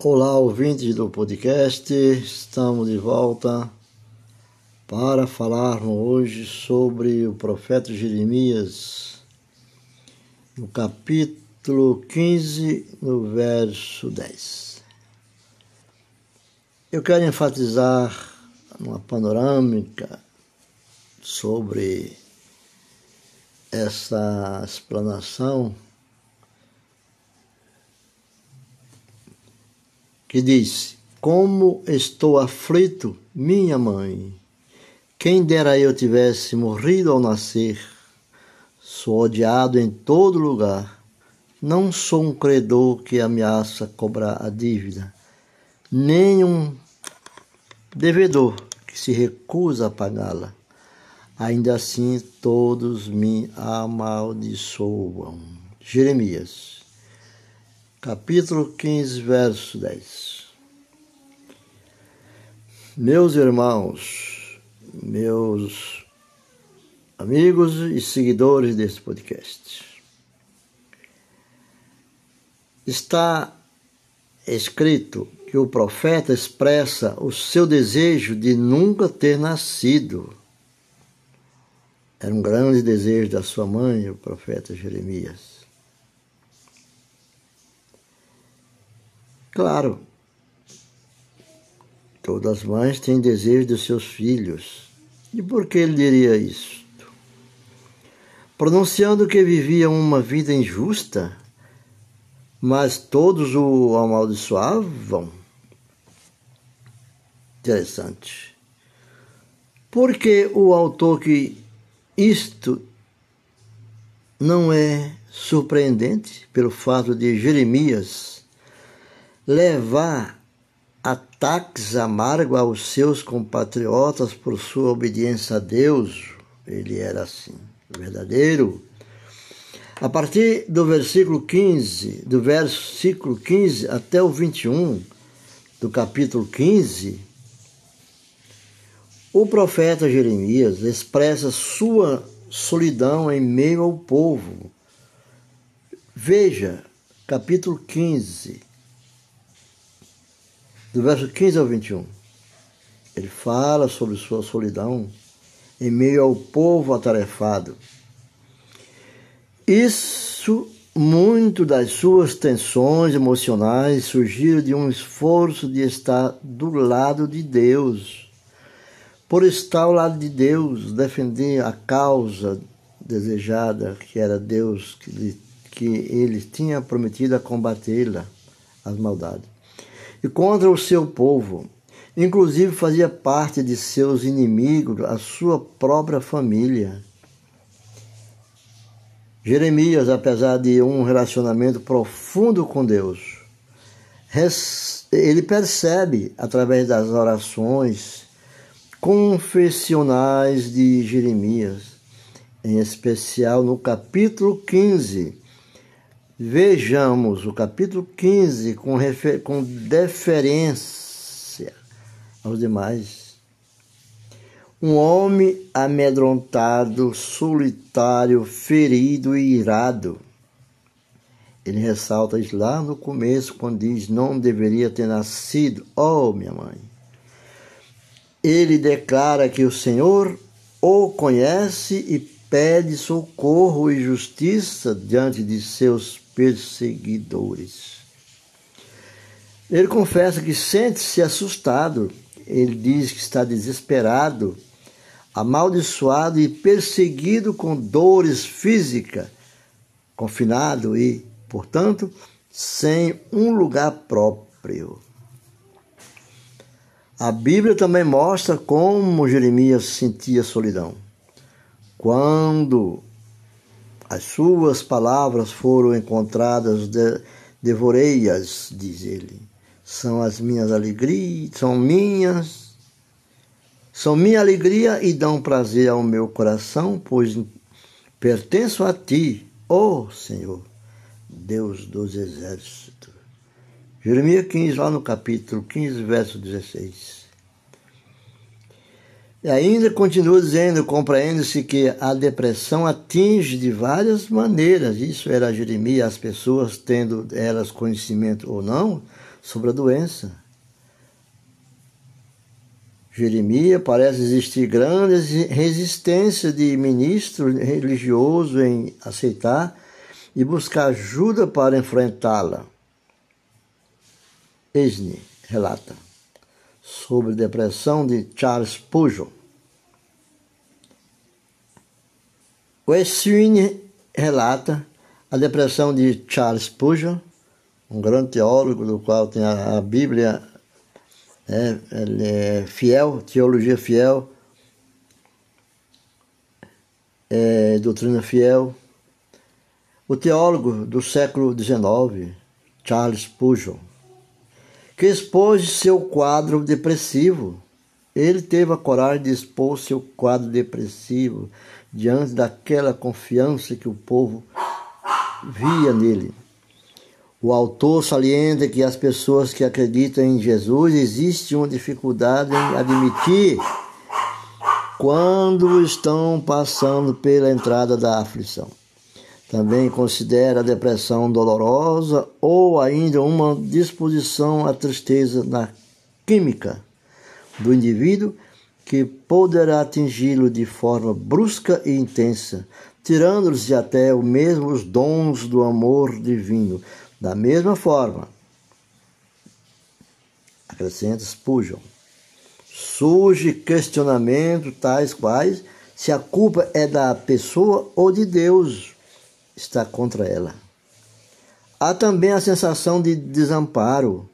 Olá, ouvintes do podcast, estamos de volta para falarmos hoje sobre o profeta Jeremias, no capítulo 15, no verso 10. Eu quero enfatizar uma panorâmica sobre essa explanação que diz: Como estou aflito, minha mãe! Quem dera eu tivesse morrido ao nascer. Sou odiado em todo lugar. Não sou um credor que ameaça cobrar a dívida, nem um devedor que se recusa a pagá-la. Ainda assim, todos me amaldiçoam. Jeremias capítulo 15, verso 10. Meus irmãos, meus amigos e seguidores desse podcast, está escrito que o profeta expressa o seu desejo de nunca ter nascido. Era um grande desejo da sua mãe, o profeta Jeremias. Claro, todas as mães têm desejo dos seus filhos. E por que ele diria isso? Pronunciando que vivia uma vida injusta, mas todos o amaldiçoavam. Interessante. Porque o autor que isto não é surpreendente pelo fato de Jeremias levar ataques amargos aos seus compatriotas por sua obediência a Deus. Ele era assim, verdadeiro. A partir do versículo 15, do versículo 15 até o 21 do capítulo 15, o profeta Jeremias expressa sua solidão em meio ao povo. Veja, capítulo 15, do verso 15 ao 21. Ele fala sobre sua solidão em meio ao povo atarefado. Isso, muito das suas tensões emocionais surgiram de um esforço de estar do lado de Deus. Por estar ao lado de Deus, defender a causa desejada, que era Deus, que, que ele tinha prometido a combatê-la, as maldades e contra o seu povo. Inclusive fazia parte de seus inimigos, a sua própria família. Jeremias, apesar de um relacionamento profundo com Deus, ele percebe através das orações confessionais de Jeremias, em especial no capítulo 15, Vejamos o capítulo 15 com, refer... com deferência aos demais. Um homem amedrontado, solitário, ferido e irado. Ele ressalta isso lá no começo, quando diz: Não deveria ter nascido, oh minha mãe. Ele declara que o Senhor o conhece e pede socorro e justiça diante de seus perseguidores. Ele confessa que sente-se assustado, ele diz que está desesperado, amaldiçoado e perseguido com dores físicas, confinado e, portanto, sem um lugar próprio. A Bíblia também mostra como Jeremias sentia solidão. Quando as suas palavras foram encontradas, de, devorei-as, diz ele. São as minhas alegrias, são minhas, são minha alegria e dão prazer ao meu coração, pois pertenço a ti, ó oh Senhor, Deus dos exércitos. Jeremias 15, lá no capítulo 15, verso 16. E ainda continua dizendo: compreende-se que a depressão atinge de várias maneiras. Isso era Jeremias, as pessoas, tendo elas conhecimento ou não, sobre a doença. Jeremias parece existir grande resistência de ministro religioso em aceitar e buscar ajuda para enfrentá-la. Esne relata sobre depressão de Charles Spurgeon. Westwin relata a depressão de Charles Spurgeon, um grande teólogo do qual tem a, Bíblia é, ele é fiel, teologia fiel, é, doutrina fiel. O teólogo do século XIX, Charles Spurgeon, que expôs seu quadro depressivo. Ele teve a coragem de expor seu quadro depressivo diante daquela confiança que o povo via nele. O autor salienta que as pessoas que acreditam em Jesus existe uma dificuldade em admitir quando estão passando pela entrada da aflição. Também considera a depressão dolorosa ou ainda uma disposição à tristeza na química do indivíduo que poderá atingi-lo de forma brusca e intensa, tirando-lhes até o mesmo os dons do amor divino. Da mesma forma, acrescenta Spurgeon, surge questionamento tais quais se a culpa é da pessoa ou de Deus está contra ela. Há também a sensação de desamparo,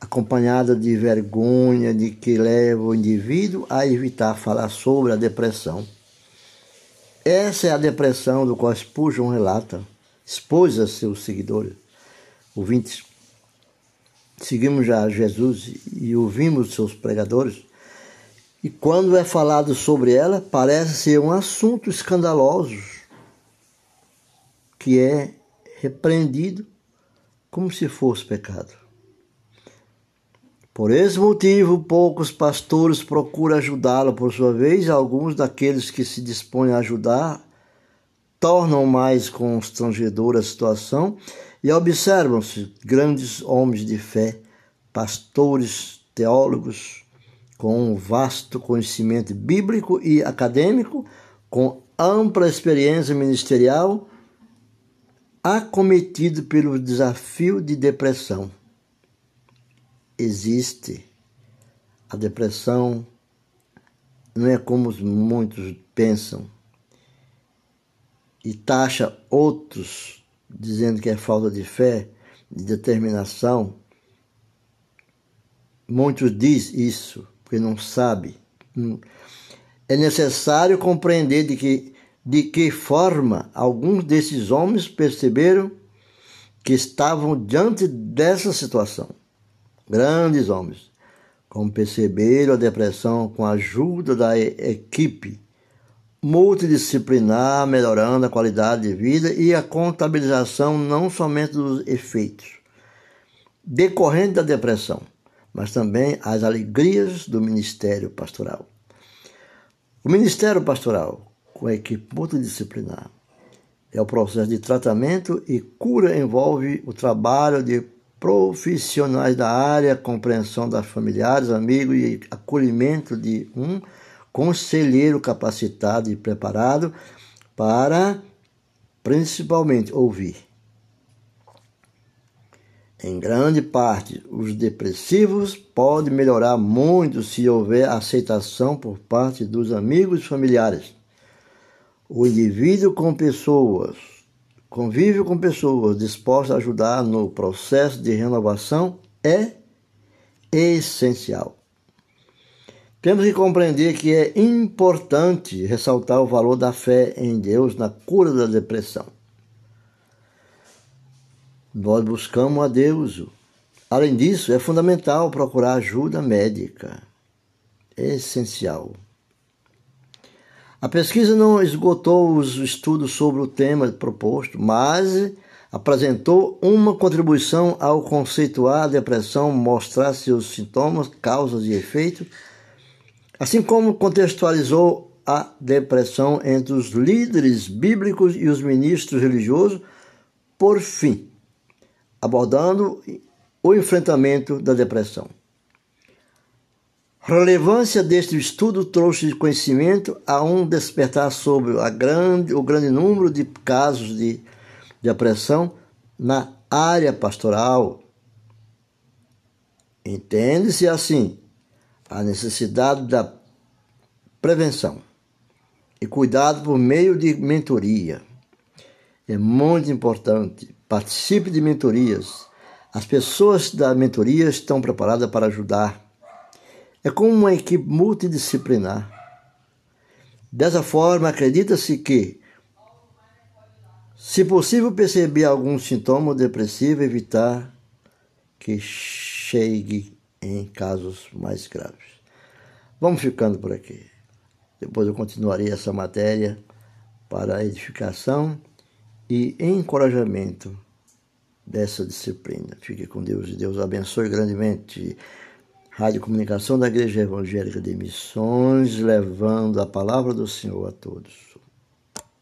acompanhada de vergonha, de que leva o indivíduo a evitar falar sobre a depressão. Essa é a depressão do qual Spurgeon relata, expôs a seus seguidores, ouvintes. Seguimos já Jesus e ouvimos seus pregadores, e quando é falado sobre ela, parece ser um assunto escandaloso, que é repreendido como se fosse pecado. Por esse motivo, poucos pastores procuram ajudá-lo, por sua vez, alguns daqueles que se dispõem a ajudar tornam mais constrangedora a situação e observam-se grandes homens de fé, pastores, teólogos, com um vasto conhecimento bíblico e acadêmico, com ampla experiência ministerial, acometido pelo desafio de depressão. Existe. A depressão não é como muitos pensam e taxa outros dizendo que é falta de fé, de determinação. Muitos dizem isso porque não sabe. É necessário compreender de que de que forma alguns desses homens perceberam que estavam diante dessa situação. Grandes homens, como perceberam a depressão com a ajuda da equipe multidisciplinar, melhorando a qualidade de vida e a contabilização não somente dos efeitos decorrentes da depressão, mas também as alegrias do ministério pastoral. O ministério pastoral, com a equipe multidisciplinar. É o processo de tratamento e cura envolve o trabalho de profissionais da área, compreensão das familiares, amigos e acolhimento de um conselheiro capacitado e preparado para principalmente ouvir. Em grande parte, os depressivos podem melhorar muito se houver aceitação por parte dos amigos e familiares o indivíduo com pessoas, convive com pessoas dispostas a ajudar no processo de renovação é essencial. Temos que compreender que é importante ressaltar o valor da fé em Deus na cura da depressão. Nós buscamos a Deus. Além disso, é fundamental procurar ajuda médica. É essencial. A pesquisa não esgotou os estudos sobre o tema proposto, mas apresentou uma contribuição ao conceituar a depressão, mostrar seus sintomas, causas e efeitos, assim como contextualizou a depressão entre os líderes bíblicos e os ministros religiosos, por fim, abordando o enfrentamento da depressão. Relevância deste estudo trouxe conhecimento a um despertar sobre grande, o grande número de casos de depressão na área pastoral. Entende-se assim a necessidade da prevenção e cuidado por meio de mentoria. É muito importante. Participe de mentorias. As pessoas da mentoria estão preparadas para ajudar. É como uma equipe multidisciplinar. Dessa forma, acredita-se que, se possível perceber algum sintoma depressivo, evitar que chegue em casos mais graves. Vamos ficando por aqui. Depois eu continuarei essa matéria para edificação e encorajamento dessa disciplina. Fique com Deus e Deus abençoe grandemente. Rádio Comunicação da Igreja Evangélica de Missões, levando a palavra do Senhor a todos.